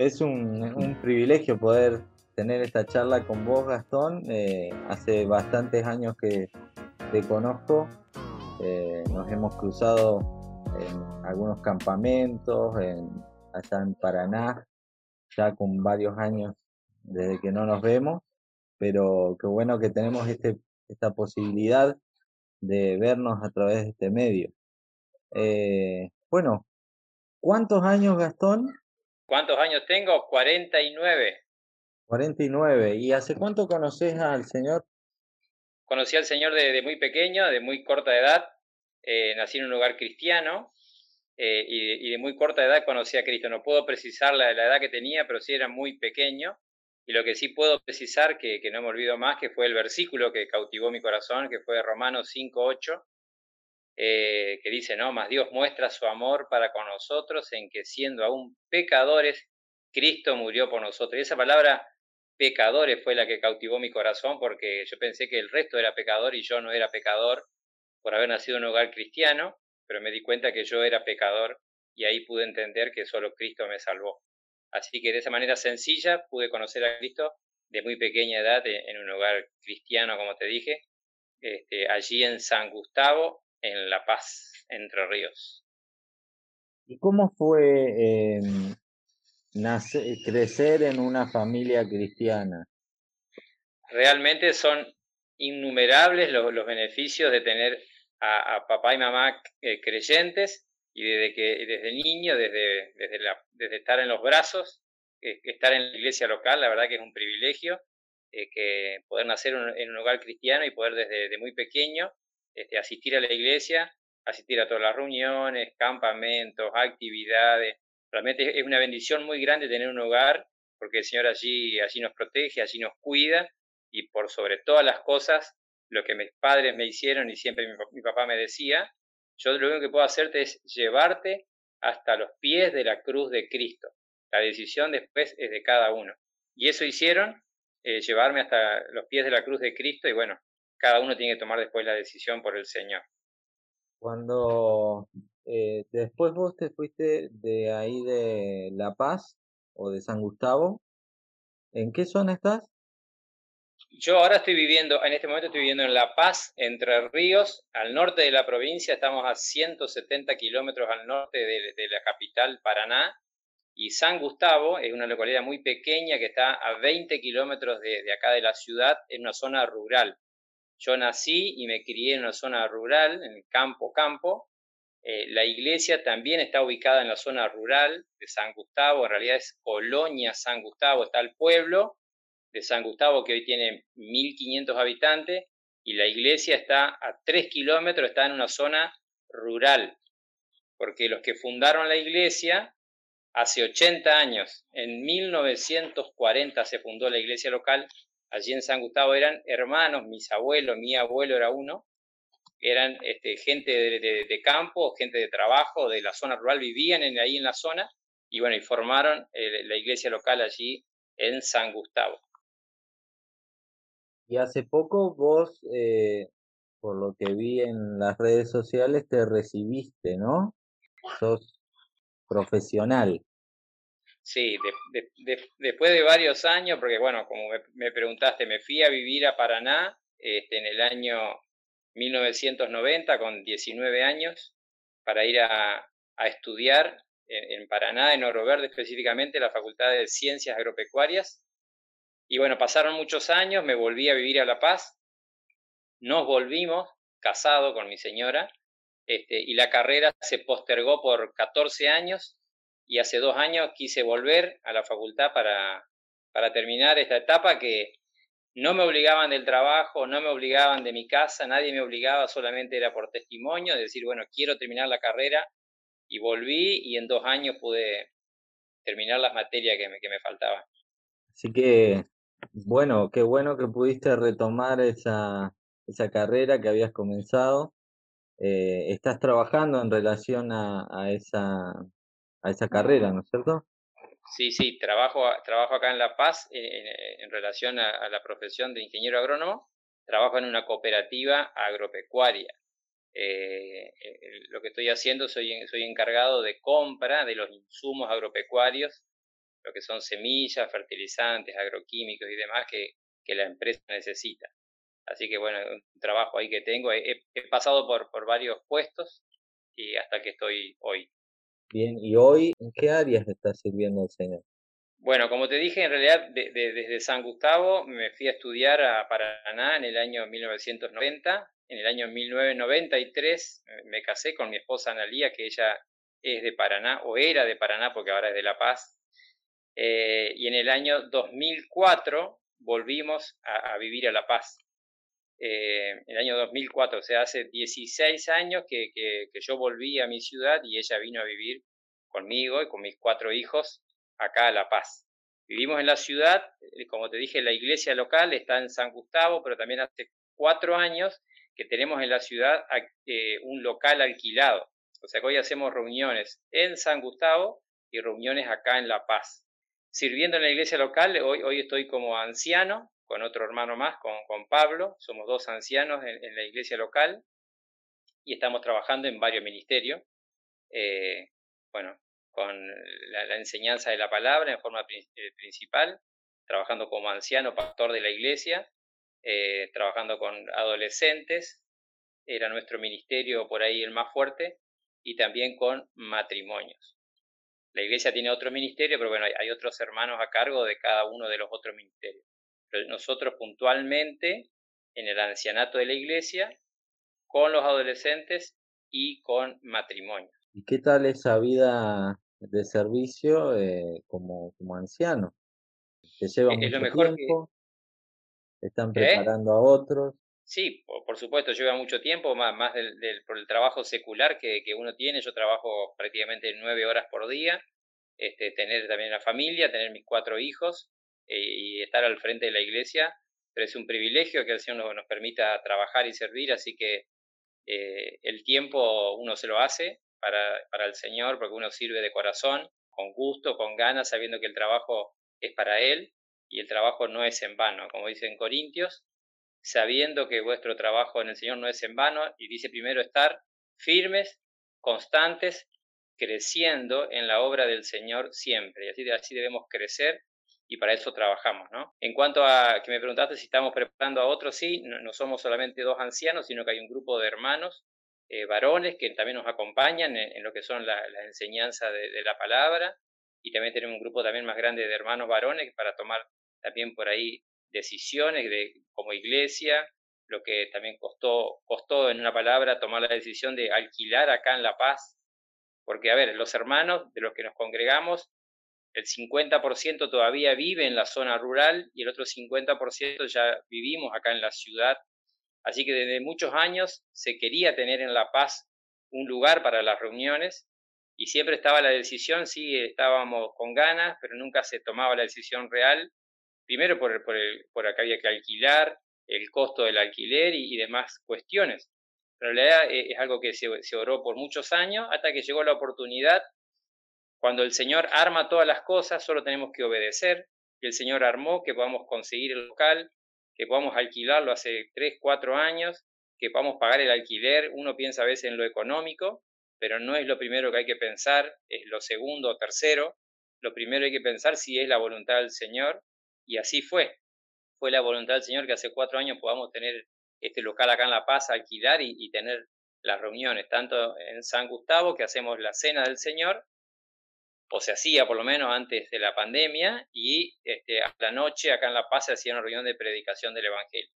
Es un, privilegio poder tener esta charla con vos, Gastón. Eh, hace bastantes años que te conozco. Eh, nos hemos cruzado en algunos campamentos, en, en Paraná, ya con varios años desde que no nos vemos, pero qué bueno que tenemos este, esta posibilidad de vernos a través de este medio. Eh, bueno, ¿cuántos años, Gastón? ¿Cuántos años tengo? 49. 49. ¿Y hace cuánto conoces al Señor? Conocí al Señor de, muy pequeño, de muy corta edad. Eh, nací en un lugar cristiano eh, y, de, muy corta edad conocí a Cristo. No puedo precisar la, edad que tenía, pero sí era muy pequeño. Y lo que sí puedo precisar, que, que no me olvido más, que fue el versículo que cautivó mi corazón, que fue Romanos 5.8, eh, que dice, no, más Dios muestra su amor para con nosotros en que siendo aún pecadores, Cristo murió por nosotros. Y esa palabra pecadores fue la que cautivó mi corazón porque yo pensé que el resto era pecador y yo no era pecador por haber nacido en un hogar cristiano, pero me di cuenta que yo era pecador y ahí pude entender que solo Cristo me salvó. Así que de esa manera sencilla pude conocer a Cristo de muy pequeña edad en un hogar cristiano, como te dije, este, allí en San Gustavo, en La Paz, Entre Ríos. ¿Y cómo fue eh, crecer en una familia cristiana? Realmente son innumerables los, beneficios de tener a, papá y mamá eh, creyentes y desde que desde niño, desde, desde, la, desde estar en los brazos, eh, estar en la iglesia local, la verdad que es un privilegio eh, que poder nacer en un hogar cristiano y poder desde muy pequeño este, asistir a la iglesia, asistir a todas las reuniones, campamentos, actividades. Realmente es una bendición muy grande tener un hogar, porque el Señor allí, allí nos protege, allí nos cuida, y por sobre todas las cosas, lo que mis padres me hicieron y siempre mi, papá me decía, yo lo único que puedo hacerte es llevarte hasta los pies de la cruz de Cristo. La decisión después es de cada uno. Y eso hicieron, eh, llevarme hasta los pies de la cruz de Cristo y bueno, cada uno tiene que tomar después la decisión por el Señor. Cuando eh, después vos te fuiste de ahí de La Paz o de San Gustavo, ¿en qué zona estás? Yo ahora estoy viviendo, en este momento estoy viviendo en La Paz, Entre Ríos, al norte de la provincia, estamos a 170 kilómetros al norte de, la capital Paraná, y San Gustavo es una localidad muy pequeña que está a 20 kilómetros de, de acá de la ciudad, en una zona rural. Yo nací y me crié en una zona rural, en el campo, campo. Eh, la iglesia también está ubicada en la zona rural de San Gustavo, en realidad es Colonia San Gustavo, está el pueblo de San Gustavo que hoy tiene 1.500 habitantes y la iglesia está a 3 kilómetros, está en una zona rural, porque los que fundaron la iglesia hace 80 años, en 1940 se fundó la iglesia local allí en San Gustavo eran hermanos, mis abuelos, mi abuelo era uno, eran este, gente de, campo, gente de trabajo, de la zona rural, vivían en, ahí en la zona y bueno, y formaron eh, la iglesia local allí en San Gustavo. Y hace poco vos, eh, por lo que vi en las redes sociales, te recibiste, ¿no? Sos profesional. Sí, después de varios años, porque bueno, como me, preguntaste, me fui a vivir a Paraná este, en el año 1990 con 19 años para ir a, estudiar en, Paraná, en Oro Verde específicamente, la Facultad de Ciencias Agropecuarias. Y bueno, pasaron muchos años, me volví a vivir a La Paz, nos volvimos casado con mi señora, este, y la carrera se postergó por 14 años y hace dos años quise volver a la facultad para, para terminar esta etapa que no me obligaban del trabajo, no me obligaban de mi casa, nadie me obligaba, solamente era por testimonio, de decir, bueno, quiero terminar la carrera y volví y en dos años pude terminar las materias que me, que me faltaban. Así que, bueno, qué bueno que pudiste retomar esa, esa carrera que habías comenzado. Eh, ¿Estás trabajando en relación a, a, esa, a esa carrera, ¿no es cierto? Sí, sí, trabajo, trabajo acá en La Paz en, relación a, la profesión de ingeniero agrónomo, trabajo en una cooperativa agropecuaria. Eh, eh, lo que estoy haciendo, soy, soy encargado de compra de los insumos agropecuarios lo que son semillas, fertilizantes, agroquímicos y demás que, que la empresa necesita. Así que bueno, un trabajo ahí que tengo. He, pasado por, por varios puestos y hasta que estoy hoy. Bien, ¿y hoy en qué áreas está sirviendo el Señor? Bueno, como te dije, en realidad desde San Gustavo me fui a estudiar a Paraná en el año 1990. En el año 1993 eh, me casé con mi esposa Analía, que ella es de Paraná, o era de Paraná porque ahora es de La Paz. Eh, y en el año 2004 volvimos a, vivir a La Paz. Eh, en el año 2004, o sea, hace 16 años que, yo volví a mi ciudad y ella vino a vivir conmigo y con mis cuatro hijos acá a La Paz. Vivimos en la ciudad, eh, como te dije, la iglesia local está en San Gustavo, pero también hace cuatro años que tenemos en la ciudad eh, un local alquilado. O sea que hoy hacemos reuniones en San Gustavo y reuniones acá en La Paz sirviendo en la iglesia local. Hoy, hoy estoy como anciano, con otro hermano más, con, Pablo. Somos dos ancianos en, la iglesia local y estamos trabajando en varios ministerios. Eh, bueno, con la, enseñanza de la palabra en forma eh, principal, trabajando como anciano, pastor de la iglesia, eh, trabajando con adolescentes, era nuestro ministerio por ahí el más fuerte, y también con matrimonios. La iglesia tiene otro ministerio, pero bueno, hay, otros hermanos a cargo de cada uno de los otros ministerios. Nosotros puntualmente, en el ancianato de la iglesia, con los adolescentes y con matrimonios. ¿Y qué tal esa vida de servicio eh, como, como anciano? ¿Te lleva mucho lo mejor tiempo? ¿Están preparando a otros? Sí, por, supuesto, lleva mucho tiempo, más, más del, por el trabajo secular que, uno tiene. Yo trabajo prácticamente nueve horas por día, este, tener también la familia, tener mis cuatro hijos eh, y estar al frente de la iglesia. Pero es un privilegio que el Señor nos, permita trabajar y servir, así que eh, el tiempo uno se lo hace para, para el Señor, porque uno sirve de corazón, con gusto, con ganas, sabiendo que el trabajo es para Él y el trabajo no es en vano. Como dice en Corintios, sabiendo que vuestro trabajo en el Señor no es en vano, y dice primero estar firmes, constantes, creciendo en la obra del Señor siempre. Y así, así debemos crecer y para eso trabajamos, ¿no? En cuanto a que me preguntaste si estamos preparando a otros, sí, no, somos solamente dos ancianos, sino que hay un grupo de hermanos, eh, varones, que también nos acompañan en, lo que son la, enseñanza de, de, la palabra, y también tenemos un grupo también más grande de hermanos varones para tomar también por ahí decisiones de, como iglesia, lo que también costó, costó en una palabra tomar la decisión de alquilar acá en La Paz, porque a ver, los hermanos de los que nos congregamos, el 50% todavía vive en la zona rural y el otro 50% ya vivimos acá en la ciudad. Así que desde muchos años se quería tener en La Paz un lugar para las reuniones y siempre estaba la decisión, sí, estábamos con ganas, pero nunca se tomaba la decisión real primero por, por, el, por acá había que alquilar, el costo del alquiler y, demás cuestiones. Pero en realidad eh, es algo que se, oró por muchos años hasta que llegó la oportunidad. Cuando el Señor arma todas las cosas, solo tenemos que obedecer. Y el Señor armó que podamos conseguir el local, que podamos alquilarlo hace 3, 4 años, que podamos pagar el alquiler. Uno piensa a veces en lo económico, pero no es lo primero que hay que pensar, es lo segundo o tercero. Lo primero hay que pensar si es la voluntad del Señor y así fue. Fue la voluntad del Señor que hace cuatro años podamos tener este local acá en La Paz, alquilar y, tener las reuniones, tanto en San Gustavo, que hacemos la cena del Señor, o se hacía por lo menos antes de la pandemia, y este, a la noche acá en La Paz se hacía una reunión de predicación del Evangelio,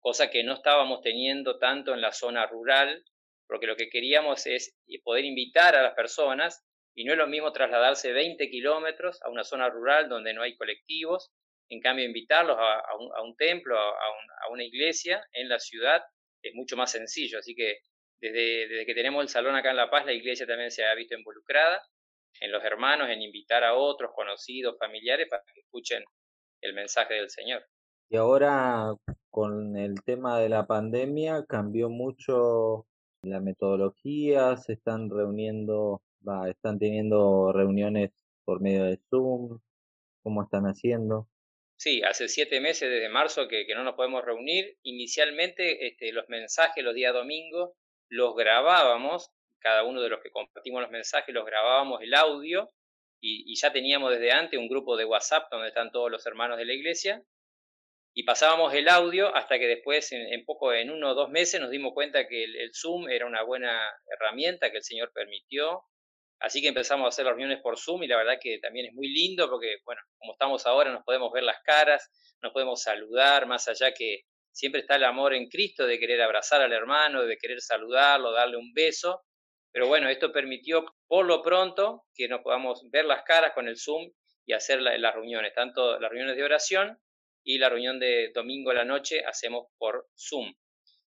cosa que no estábamos teniendo tanto en la zona rural, porque lo que queríamos es poder invitar a las personas, y no es lo mismo trasladarse 20 kilómetros a una zona rural donde no hay colectivos, en cambio, invitarlos a, un, templo, a, una iglesia en la ciudad es mucho más sencillo. Así que desde, que tenemos el salón acá en La Paz, la iglesia también se ha visto involucrada en los hermanos, en invitar a otros conocidos, familiares, para que escuchen el mensaje del Señor. Y ahora con el tema de la pandemia cambió mucho la metodología, se están reuniendo, están teniendo reuniones por medio de Zoom, ¿cómo están haciendo? Sí, hace siete meses, desde marzo, que, no nos podemos reunir. Inicialmente este, los mensajes los días domingos los grabábamos, cada uno de los que compartimos los mensajes los grabábamos el audio y, ya teníamos desde antes un grupo de WhatsApp donde están todos los hermanos de la iglesia, y pasábamos el audio hasta que después, en, poco, en uno o dos meses, nos dimos cuenta que el, Zoom era una buena herramienta que el Señor permitió. Así que empezamos a hacer las reuniones por Zoom y la verdad que también es muy lindo porque, bueno, como estamos ahora, nos podemos ver las caras, nos podemos saludar, más allá que siempre está el amor en Cristo de querer abrazar al hermano, de querer saludarlo, darle un beso. Pero bueno, esto permitió por lo pronto que nos podamos ver las caras con el Zoom y hacer las reuniones, tanto las reuniones de oración y la reunión de domingo a la noche hacemos por Zoom.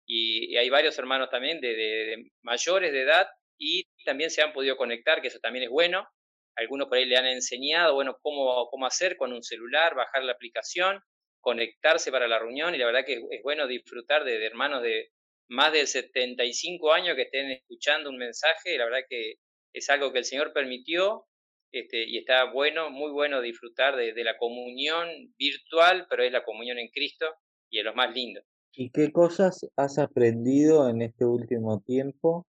Y, hay varios hermanos también de, mayores de edad y también se han podido conectar, que eso también es bueno. Algunos por ahí le han enseñado, bueno, cómo, cómo hacer con un celular, bajar la aplicación, conectarse para la reunión y la verdad que es, bueno disfrutar de hermanos de, más de 75 años que estén escuchando un mensaje, la verdad que es algo que el Señor permitió este, y está bueno, muy bueno disfrutar de, la comunión virtual, pero es la comunión en Cristo y es lo más lindo. ¿Y qué cosas has aprendido en este último tiempo?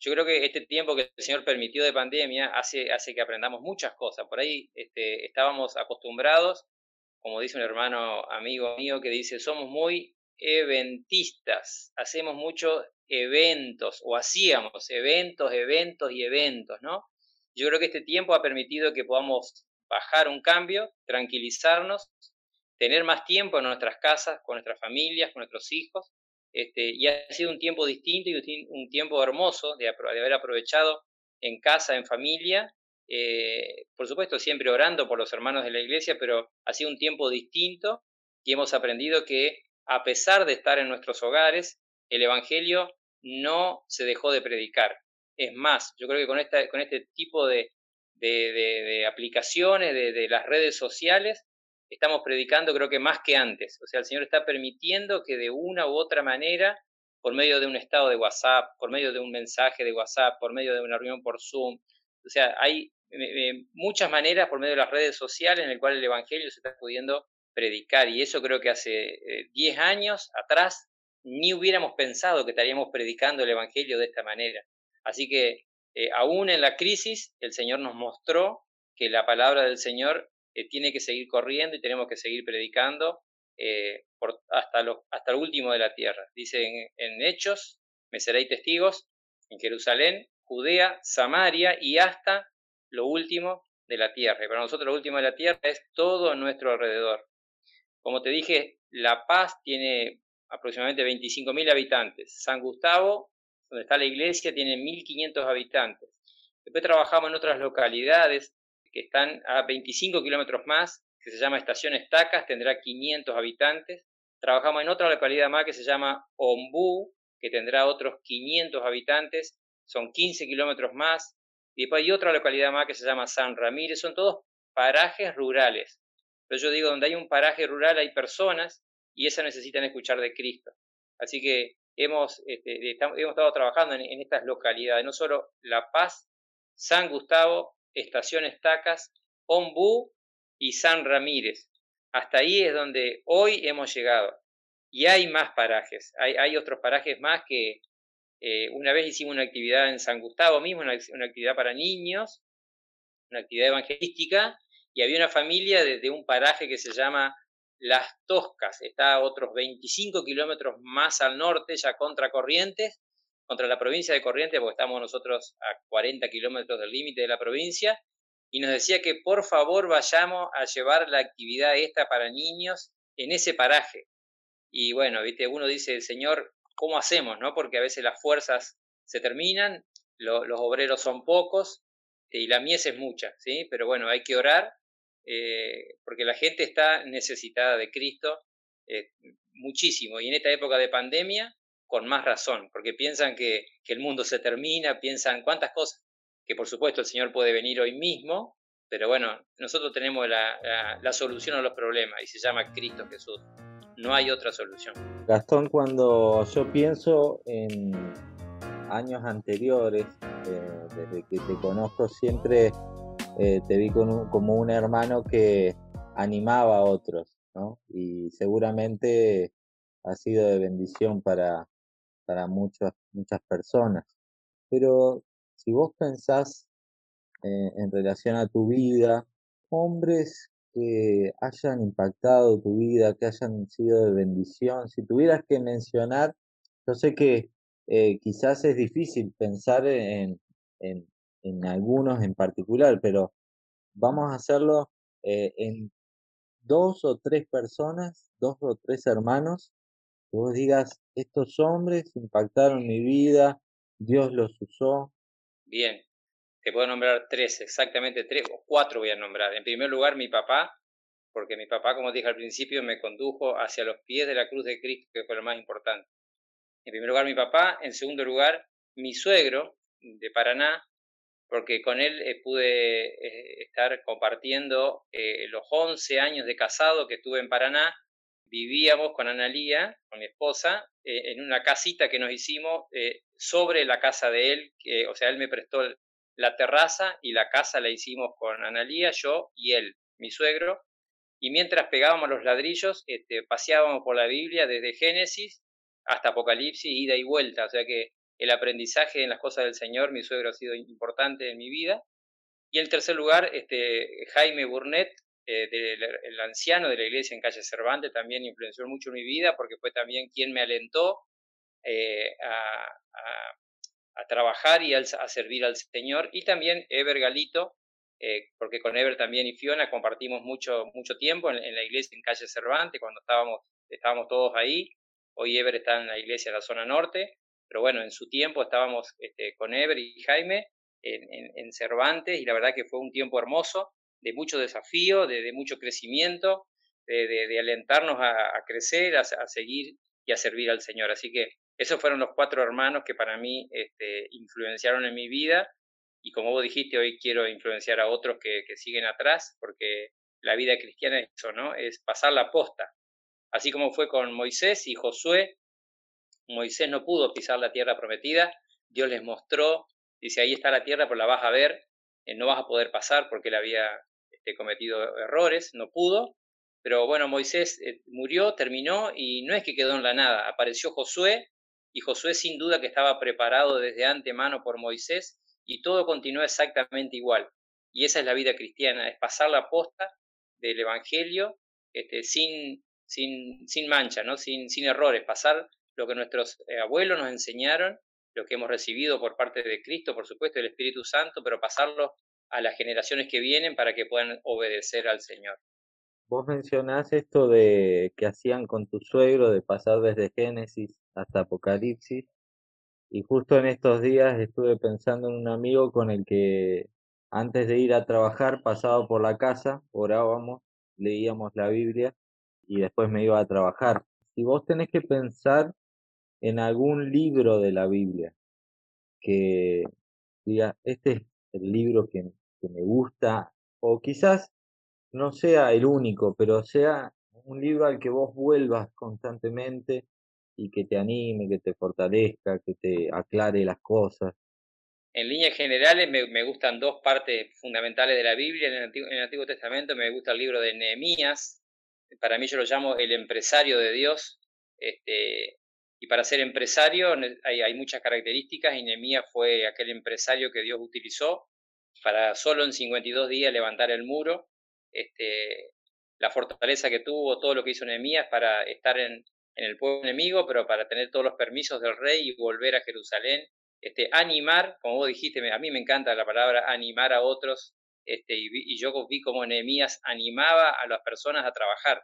Yo creo que este tiempo que el Señor permitió de pandemia hace, hace que aprendamos muchas cosas. Por ahí este, estábamos acostumbrados, como dice un hermano amigo mío, que dice, somos muy eventistas, hacemos muchos eventos o hacíamos eventos, eventos y eventos, ¿no? Yo creo que este tiempo ha permitido que podamos bajar un cambio, tranquilizarnos, tener más tiempo en nuestras casas, con nuestras familias, con nuestros hijos, este, y ha sido un tiempo distinto y un tiempo hermoso de, haber aprovechado en casa, en familia, eh, por supuesto siempre orando por los hermanos de la iglesia, pero ha sido un tiempo distinto y hemos aprendido que a pesar de estar en nuestros hogares, el Evangelio no se dejó de predicar. Es más, yo creo que con, este tipo de, de, aplicaciones, de, las redes sociales, estamos predicando creo que más que antes. O sea, el Señor está permitiendo que de una u otra manera, por medio de un estado de WhatsApp, por medio de un mensaje de WhatsApp, por medio de una reunión por Zoom, o sea, hay eh, eh, muchas maneras por medio de las redes sociales en el cual el Evangelio se está pudiendo predicar. Y eso creo que hace 10 eh, años atrás ni hubiéramos pensado que estaríamos predicando el Evangelio de esta manera. Así que eh, aún en la crisis, el Señor nos mostró que la palabra del Señor eh, tiene que seguir corriendo y tenemos que seguir predicando por, hasta, lo, el último de la tierra. Dice en, en Hechos, me seréis testigos en Jerusalén, Judea, Samaria y hasta lo último de la tierra. Y para nosotros lo último de la tierra es todo a nuestro alrededor. Como te dije, La Paz tiene aproximadamente 25.000 habitantes. San Gustavo, donde está la iglesia, tiene 1.500 habitantes. Después trabajamos en otras localidades que están a 25 kilómetros más, que se llama Estación Estacas, tendrá 500 habitantes. Trabajamos en otra localidad más que se llama Ombú, que tendrá otros 500 habitantes, son 15 kilómetros más. Y después hay otra localidad más que se llama San Ramírez, son todos parajes rurales. Pero yo digo, donde hay un paraje rural hay personas y esas necesitan escuchar de Cristo. Así que hemos, este, hemos estado trabajando en, estas localidades, no solo La Paz, San Gustavo, Estación Estacas, Ombú y San Ramírez. Hasta ahí es donde hoy hemos llegado. Y hay más parajes, hay, otros parajes más que eh, una vez hicimos una actividad en San Gustavo mismo, una actividad para niños, una actividad evangelística, y había una familia desde un paraje que se llama Las Toscas, está a otros 25 kilómetros más al norte, ya contra Corrientes, contra la provincia de Corrientes, porque estamos nosotros a 40 kilómetros del límite de la provincia, y nos decía que por favor vayamos a llevar la actividad esta para niños en ese paraje. Y bueno, viste, uno dice, Señor, ¿cómo hacemos? no Porque a veces las fuerzas se terminan, los obreros son pocos y la mies es mucha, ¿sí? Pero bueno, hay que orar eh, porque la gente está necesitada de Cristo eh, muchísimo y en esta época de pandemia con más razón, porque piensan que, el mundo se termina, piensan cuántas cosas, que por supuesto el Señor puede venir hoy mismo, pero bueno, nosotros tenemos la, la, solución a los problemas y se llama Cristo Jesús. No hay otra solución. Gastón, cuando yo pienso en años anteriores, eh, desde que te conozco, siempre eh, te vi como un hermano que animaba a otros, ¿no? Y seguramente ha sido de bendición para, para muchas, muchas personas. Pero si vos pensás eh, en relación a tu vida, hombres que hayan impactado tu vida, que hayan sido de bendición. Si tuvieras que mencionar, yo sé que eh, quizás es difícil pensar en, en, en, algunos en particular, pero vamos a hacerlo eh, en dos o tres personas, dos o tres hermanos, que vos digas, estos hombres impactaron mi vida, Dios los usó. Bien, te puedo nombrar tres, exactamente tres o cuatro voy a nombrar. En primer lugar, mi papá, porque mi papá, como dije al principio, me condujo hacia los pies de la cruz de Cristo, que fue lo más importante. En primer lugar, mi papá. En segundo lugar, mi suegro de Paraná, porque con él eh, pude eh, estar compartiendo eh, los 11 años de casado que estuve en Paraná. Vivíamos con Analía, con mi esposa, en una casita que nos hicimos sobre la casa de él, que, o sea, él me prestó la terraza y la casa la hicimos con Analía, yo y él, mi suegro, y mientras pegábamos los ladrillos, este, paseábamos por la Biblia desde Génesis hasta Apocalipsis, ida y vuelta, o sea que el aprendizaje en las cosas del Señor, mi suegro ha sido importante en mi vida. Y en tercer lugar, este, Jaime Burnett, eh, el anciano de la iglesia en calle Cervantes, también influenció mucho en mi vida porque fue también quien me alentó eh, a, trabajar y a servir al Señor. Y también Ever Galito, eh, porque con Ever también y Fiona compartimos mucho, mucho tiempo en, la iglesia en calle Cervantes, cuando estábamos, estábamos todos ahí. Hoy Ever está en la iglesia de la zona norte, pero bueno, en su tiempo estábamos este, con Ever y Jaime en, Cervantes y la verdad que fue un tiempo hermoso, de mucho desafío, de, mucho crecimiento, de, alentarnos a, crecer, a, seguir y a servir al Señor. Así que esos fueron los cuatro hermanos que para mí este, influenciaron en mi vida y como vos dijiste, hoy quiero influenciar a otros que, siguen atrás, porque la vida cristiana es eso, ¿no? Es pasar la posta, Así como fue con Moisés y Josué, Moisés no pudo pisar la tierra prometida, Dios les mostró, dice, ahí está la tierra, pero la vas a ver, eh, no vas a poder pasar porque él había este, cometido errores, no pudo, pero bueno, Moisés eh, murió, terminó y no es que quedó en la nada, apareció Josué y Josué sin duda que estaba preparado desde antemano por Moisés y todo continuó exactamente igual. Y esa es la vida cristiana, es pasar la posta del Evangelio este, sin, sin, sin mancha, ¿no? sin, sin errores, pasar lo que nuestros eh, abuelos nos enseñaron, lo que hemos recibido por parte de Cristo, por supuesto, del Espíritu Santo, pero pasarlo a las generaciones que vienen para que puedan obedecer al Señor. Vos mencionás esto de que hacían con tu suegro, de pasar desde Génesis hasta Apocalipsis, y justo en estos días estuve pensando en un amigo con el que antes de ir a trabajar pasaba por la casa, orábamos, leíamos la Biblia y después me iba a trabajar. Si vos tenés que pensar en algún libro de la Biblia que diga, este es el libro que, me gusta, o quizás no sea el único, pero sea un libro al que vos vuelvas constantemente y que te anime, que te fortalezca, que te aclare las cosas. En líneas generales me, me gustan dos partes fundamentales de la Biblia. En el, Antiguo, en el, Antiguo, Testamento me gusta el libro de Nehemías. Para mí yo lo llamo el empresario de Dios. Este, y para ser empresario hay, muchas características y Nehemías fue aquel empresario que Dios utilizó para solo en 52 días levantar el muro. Este, la fortaleza que tuvo, todo lo que hizo Nehemías para estar en, el pueblo enemigo, pero para tener todos los permisos del rey y volver a Jerusalén. Este, animar, como vos dijiste, a mí me encanta la palabra animar a otros, este, y, y yo vi como Nehemías animaba a las personas a trabajar.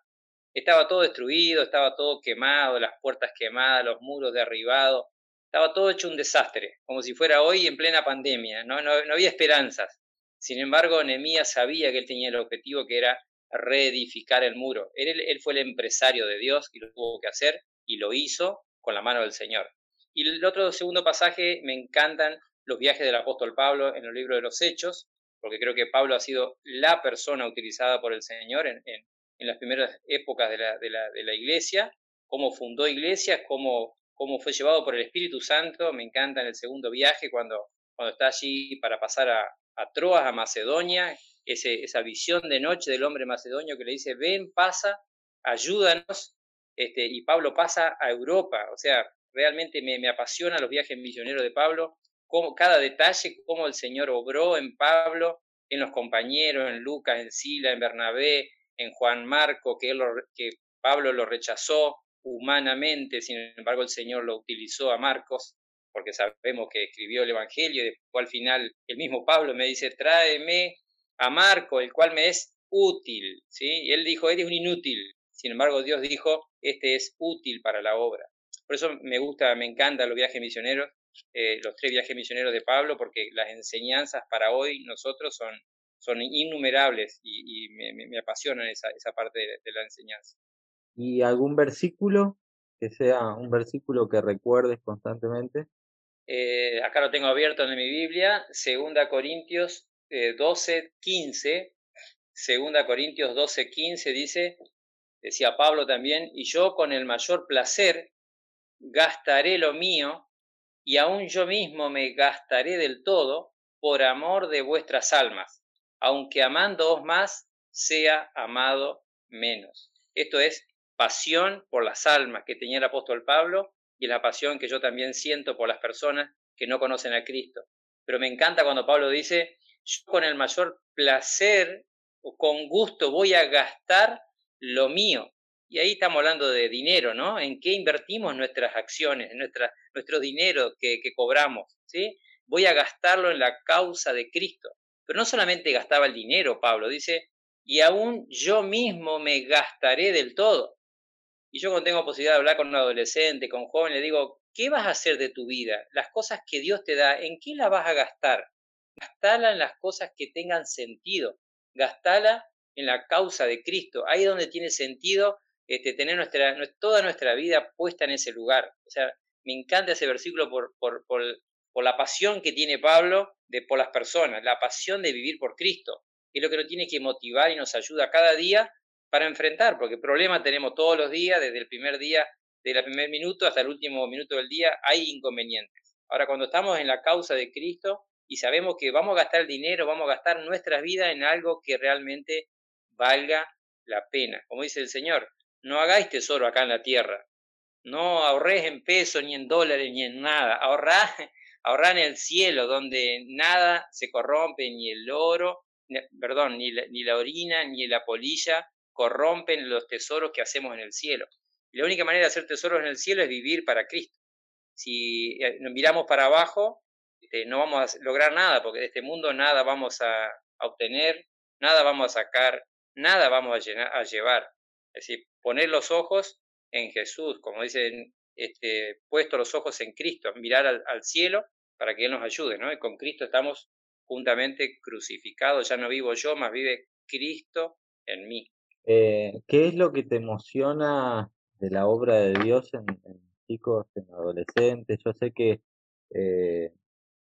Estaba todo destruido, estaba todo quemado, las puertas quemadas, los muros derribados, estaba todo hecho un desastre, como si fuera hoy en plena pandemia, no, no, había esperanzas. Sin embargo, Nehemías sabía que él tenía el objetivo que era reedificar el muro. Él, fue el empresario de Dios y lo tuvo que hacer y lo hizo con la mano del Señor. Y el otro segundo pasaje, me encantan los viajes del apóstol Pablo en el libro de los Hechos, porque creo que Pablo ha sido la persona utilizada por el Señor en, en, las primeras épocas de la, de la, de la iglesia, cómo fundó iglesias, cómo, cómo fue llevado por el Espíritu Santo. Me encanta en el segundo viaje cuando, cuando está allí para pasar a, a Troas, a Macedonia, esa visión de noche del hombre macedonio que le dice, ven, pasa, ayúdanos, este, y Pablo pasa a Europa, o sea, realmente me, me apasiona los viajes misioneros de Pablo, cómo, cada detalle, cómo el Señor obró en Pablo, en los compañeros, en Lucas, en Sila, en Bernabé, en Juan Marco, que, que Pablo lo rechazó humanamente, sin embargo el Señor lo utilizó a Marcos, porque sabemos que escribió el Evangelio, y después al final el mismo Pablo me dice, tráeme a Marco, el cual me es útil, ¿sí? Y él dijo, eres un inútil, sin embargo Dios dijo, este es útil para la obra. Por eso me gusta, me encantan los viajes misioneros, eh, los tres viajes misioneros de Pablo, porque las enseñanzas para hoy nosotros son, son innumerables y, me, apasionan esa, esa parte de, la enseñanza. ¿Y algún versículo que sea un versículo que recuerdes constantemente? Eh, acá lo tengo abierto en mi Biblia, 2 Corintios 12, 15. 2 Corintios 12, 15 dice, decía Pablo también, y yo con el mayor placer gastaré lo mío, y aun yo mismo me gastaré del todo por amor de vuestras almas, aunque amándoos más, sea amado menos. Esto es pasión por las almas que tenía el apóstol Pablo y la pasión que yo también siento por las personas que no conocen a Cristo. Pero me encanta cuando Pablo dice, yo con el mayor placer o con gusto voy a gastar lo mío. Y ahí estamos hablando de dinero, ¿no? ¿En qué invertimos nuestras acciones, nuestra, nuestro dinero que, que cobramos? ¿sí? Voy a gastarlo en la causa de Cristo. Pero no solamente gastaba el dinero, Pablo, dice, y aún yo mismo me gastaré del todo. Y yo cuando tengo posibilidad de hablar con un adolescente, con un joven, le digo, ¿qué vas a hacer de tu vida? Las cosas que Dios te da, ¿en qué las vas a gastar? Gastala en las cosas que tengan sentido. Gastala en la causa de Cristo. Ahí es donde tiene sentido este, tener nuestra, toda nuestra vida puesta en ese lugar. O sea, me encanta ese versículo por, por, por, por la pasión que tiene Pablo de, por las personas, la pasión de vivir por Cristo. Es lo que nos tiene que motivar y nos ayuda cada día para enfrentar, porque problemas tenemos todos los días, desde el primer día, desde el primer minuto hasta el último minuto del día, hay inconvenientes. Ahora, cuando estamos en la causa de Cristo y sabemos que vamos a gastar el dinero, vamos a gastar nuestras vidas en algo que realmente valga la pena. Como dice el Señor, no hagáis tesoro acá en la tierra, no ahorréis en pesos, ni en dólares, ni en nada, ahorrá, ahorrá en el cielo, donde nada se corrompe, ni el oro, perdón, ni ni la orina, ni la polilla, corrompen los tesoros que hacemos en el cielo. Y la única manera de hacer tesoros en el cielo es vivir para Cristo. Si eh, miramos para abajo, este, no vamos a lograr nada, porque de este mundo nada vamos a, obtener, nada vamos a sacar, nada vamos a, llevar. Es decir, poner los ojos en Jesús, como dicen, este, puesto los ojos en Cristo, mirar al, cielo para que Él nos ayude, ¿no? Y con Cristo estamos juntamente crucificados, ya no vivo yo, más vive Cristo en mí. Eh, ¿Qué es lo que te emociona de la obra de Dios en, chicos, en adolescentes? Yo sé que eh,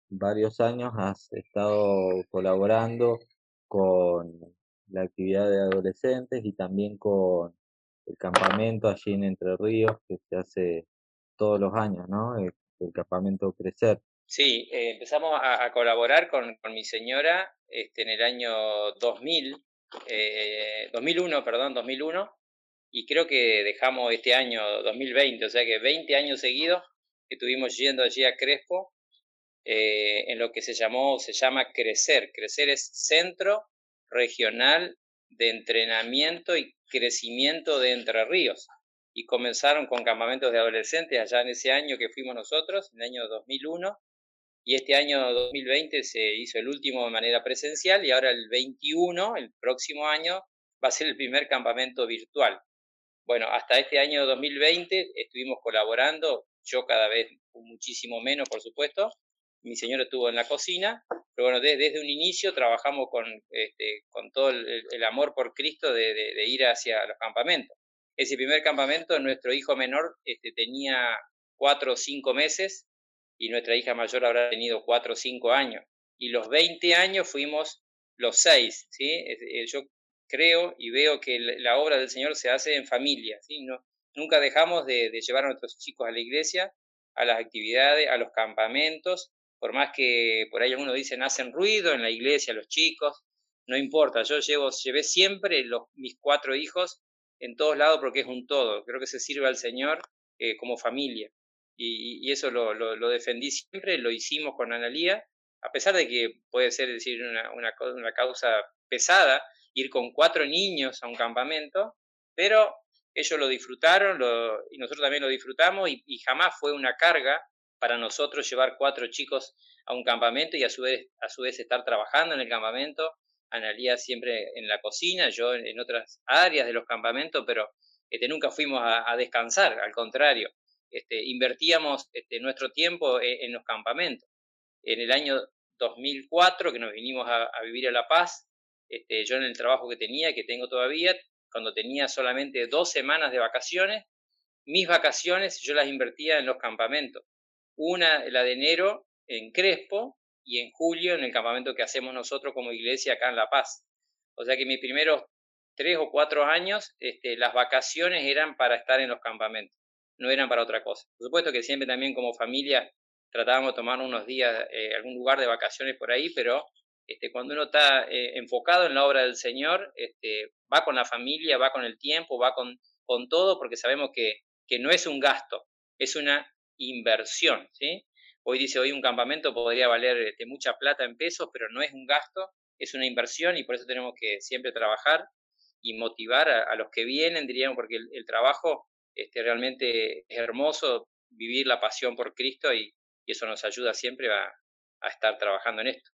varios años has estado colaborando con la actividad de adolescentes y también con el campamento allí en Entre Ríos que se hace todos los años, ¿no? El, campamento Crecer. Sí, eh, empezamos a, colaborar con, mi señora este, en el año 2000 2001, eh, perdón, 2001, y creo que dejamos este año 2020, o sea que 20 años seguidos estuvimos yendo allí a Crespo, eh, en lo que se llamó, se llama Crecer. Crecer es Centro Regional de Entrenamiento y Crecimiento de Entre Ríos. Y comenzaron con campamentos de adolescentes allá en ese año que fuimos nosotros, en el año 2001, y este año 2020 se hizo el último de manera presencial y ahora el 21, el próximo año, va a ser el primer campamento virtual. Bueno, hasta este año 2020 estuvimos colaborando, yo cada vez muchísimo menos, por supuesto, mi señor estuvo en la cocina, pero bueno, desde, un inicio trabajamos con, este, con todo el, amor por Cristo de, ir hacia los campamentos. Ese primer campamento, nuestro hijo menor este, tenía cuatro o cinco meses y nuestra hija mayor habrá tenido cuatro o cinco años. Y los 20 años fuimos los seis, ¿sí? Eh, yo creo y veo que la obra del Señor se hace en familia, ¿sí? No, nunca dejamos de, llevar a nuestros chicos a la iglesia, a las actividades, a los campamentos, por más que por ahí algunos dicen hacen ruido en la iglesia los chicos, no importa, yo llevo, llevé siempre los, mis cuatro hijos en todos lados porque es un todo, creo que se sirve al Señor eh, como familia. Y, eso lo, lo, defendí siempre, lo hicimos con Analía, a pesar de que puede ser decir una, una, una causa pesada ir con cuatro niños a un campamento, pero ellos lo disfrutaron y nosotros también lo disfrutamos y, y, jamás fue una carga para nosotros llevar cuatro chicos a un campamento y a su vez, a su vez estar trabajando en el campamento. Analía siempre en la cocina, yo en, otras áreas de los campamentos, pero este, nunca fuimos a, descansar, al contrario, este, invertíamos este, nuestro tiempo e, en, los campamentos. En el año 2004, que nos vinimos a, vivir a La Paz, este, yo en el trabajo que tenía, que tengo todavía, cuando tenía solamente dos semanas de vacaciones, mis vacaciones yo las invertía en los campamentos. Una, la de enero, en Crespo, y en julio en el campamento que hacemos nosotros como iglesia acá en La Paz. O sea que mis primeros tres o cuatro años, este, las vacaciones eran para estar en los campamentos, no eran para otra cosa. Por supuesto que siempre también como familia tratábamos de tomar unos días, eh, algún lugar de vacaciones por ahí, pero este, cuando uno está eh, enfocado en la obra del Señor, este, va con la familia, va con el tiempo, va con, con todo, porque sabemos que, que no es un gasto, es una inversión, ¿sí? Hoy dice, hoy un campamento podría valer este, mucha plata en pesos, pero no es un gasto, es una inversión y por eso tenemos que siempre trabajar y motivar a, los que vienen, diríamos, porque el, trabajo este, realmente es hermoso, vivir la pasión por Cristo y, eso nos ayuda siempre a estar trabajando en esto.